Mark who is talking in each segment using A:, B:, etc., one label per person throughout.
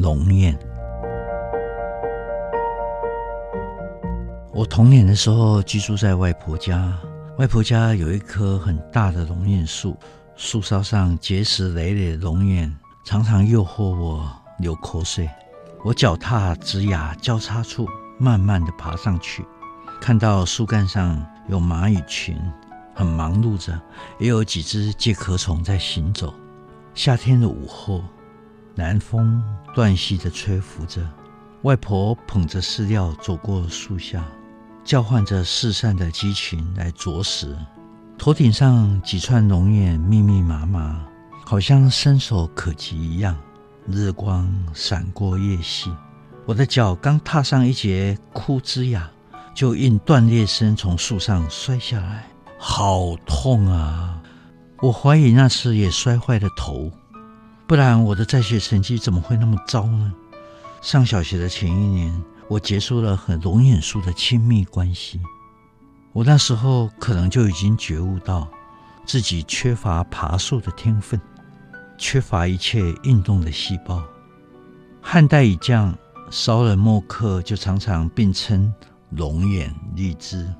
A: 龙眼。我童年的时候居住在外婆家，外婆家有一棵很大的龙眼树，树梢上结实累累的龙眼，常常诱惑我流口水。我脚踏枝桠交叉处，慢慢地爬上去，看到树干上有蚂蚁群，很忙碌着，也有几只介壳虫在行走。夏天的午后。南风断续的吹拂着，外婆捧着饲料走过树下，叫唤着四散的鸡群来啄食。头顶上几串龙眼密密麻麻，好像伸手可及一样。日光闪过叶隙，我的脚刚踏上一节枯枝桠，就因断裂声从树上摔下来，好痛啊！我怀疑那是也摔坏了头。不然我的在学成绩怎么会那么糟呢？上小学的前一年，我结束了和龙眼树的亲密关系。我那时候可能就已经觉悟到，自己缺乏爬树的天分，缺乏一切运动的细胞。汉代以降，骚人墨客就常常并称龙眼、荔枝。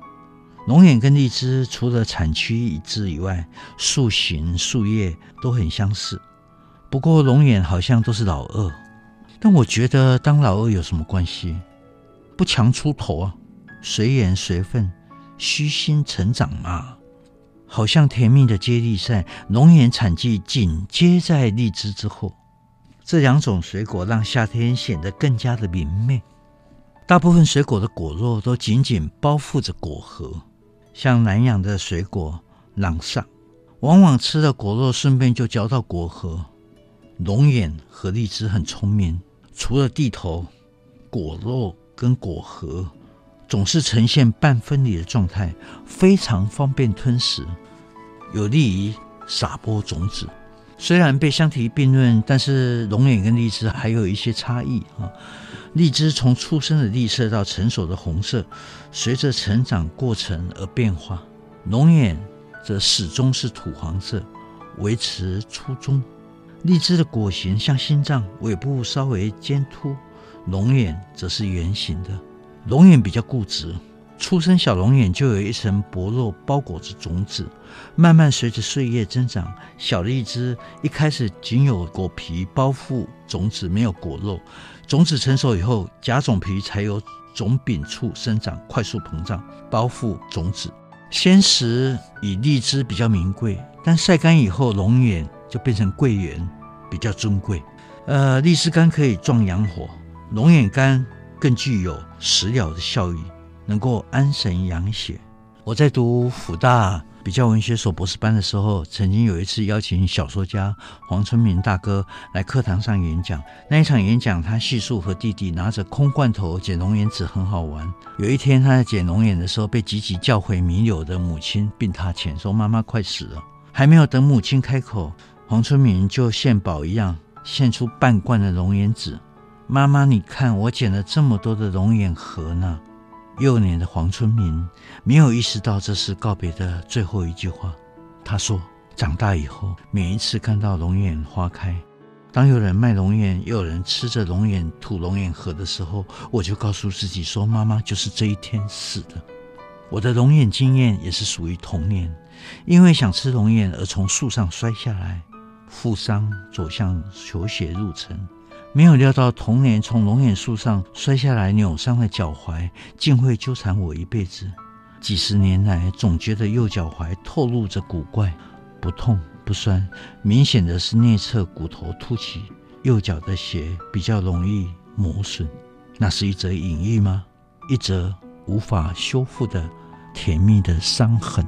A: 龙眼跟荔枝除了产区一致以外，树形、树叶都很相似。不过龙眼好像都是老二，但我觉得当老二有什么关系？不强出头啊，随缘随分，虚心成长嘛。好像甜蜜的接力赛，龙眼产季紧接在荔枝之后，这两种水果让夏天显得更加的明媚。大部分水果的果肉都紧紧包覆着果核，像南洋的水果朗萨，往往吃了果肉，顺便就嚼到果核。龙眼和荔枝很聪明，除了蒂头，果肉跟果核总是呈现半分离的状态，非常方便吞食，有利于撒播种子。虽然被相提并论，但是龙眼跟荔枝还有一些差异啊。荔枝从出生的绿色到成熟的红色，随着成长过程而变化；龙眼则始终是土黄色，维持初衷。荔枝的果形像心脏，尾部稍微尖凸；龙眼则是圆形的。龙眼比较固执，出生小龙眼就有一层薄肉包裹着种子，慢慢随着岁月增长。小荔枝一开始仅有果皮包覆种子，没有果肉。种子成熟以后，假种皮才由种柄处生长，快速膨胀，包覆种子。鲜食以荔枝比较名贵，但晒干以后，龙眼。就变成桂圆，比较尊贵。呃，荔枝干可以壮阳火，龙眼干更具有食疗的效益，能够安神养血。我在读辅大比较文学所博士班的时候，曾经有一次邀请小说家黄春明大哥来课堂上演讲。那一场演讲，他叙述和弟弟拿着空罐头捡龙眼籽很好玩。有一天，他在捡龙眼的时候，被急急叫回弥留的母亲病榻前，说：“妈妈快死了。”还没有等母亲开口。黄春明就献宝一样献出半罐的龙眼籽。妈妈，你看我捡了这么多的龙眼核呢。幼年的黄春明没有意识到这是告别的最后一句话。他说：“长大以后，每一次看到龙眼花开，当有人卖龙眼，又有人吃着龙眼吐龙眼核的时候，我就告诉自己说，妈妈就是这一天死的。”我的龙眼经验也是属于童年，因为想吃龙眼而从树上摔下来。负伤走向球鞋路程，没有料到童年从龙眼树上摔下来扭伤的脚踝，竟会纠缠我一辈子。几十年来，总觉得右脚踝透露着古怪，不痛不酸，明显的是内侧骨头凸起，右脚的鞋比较容易磨损。那是一则隐喻吗？一则无法修复的甜蜜的伤痕。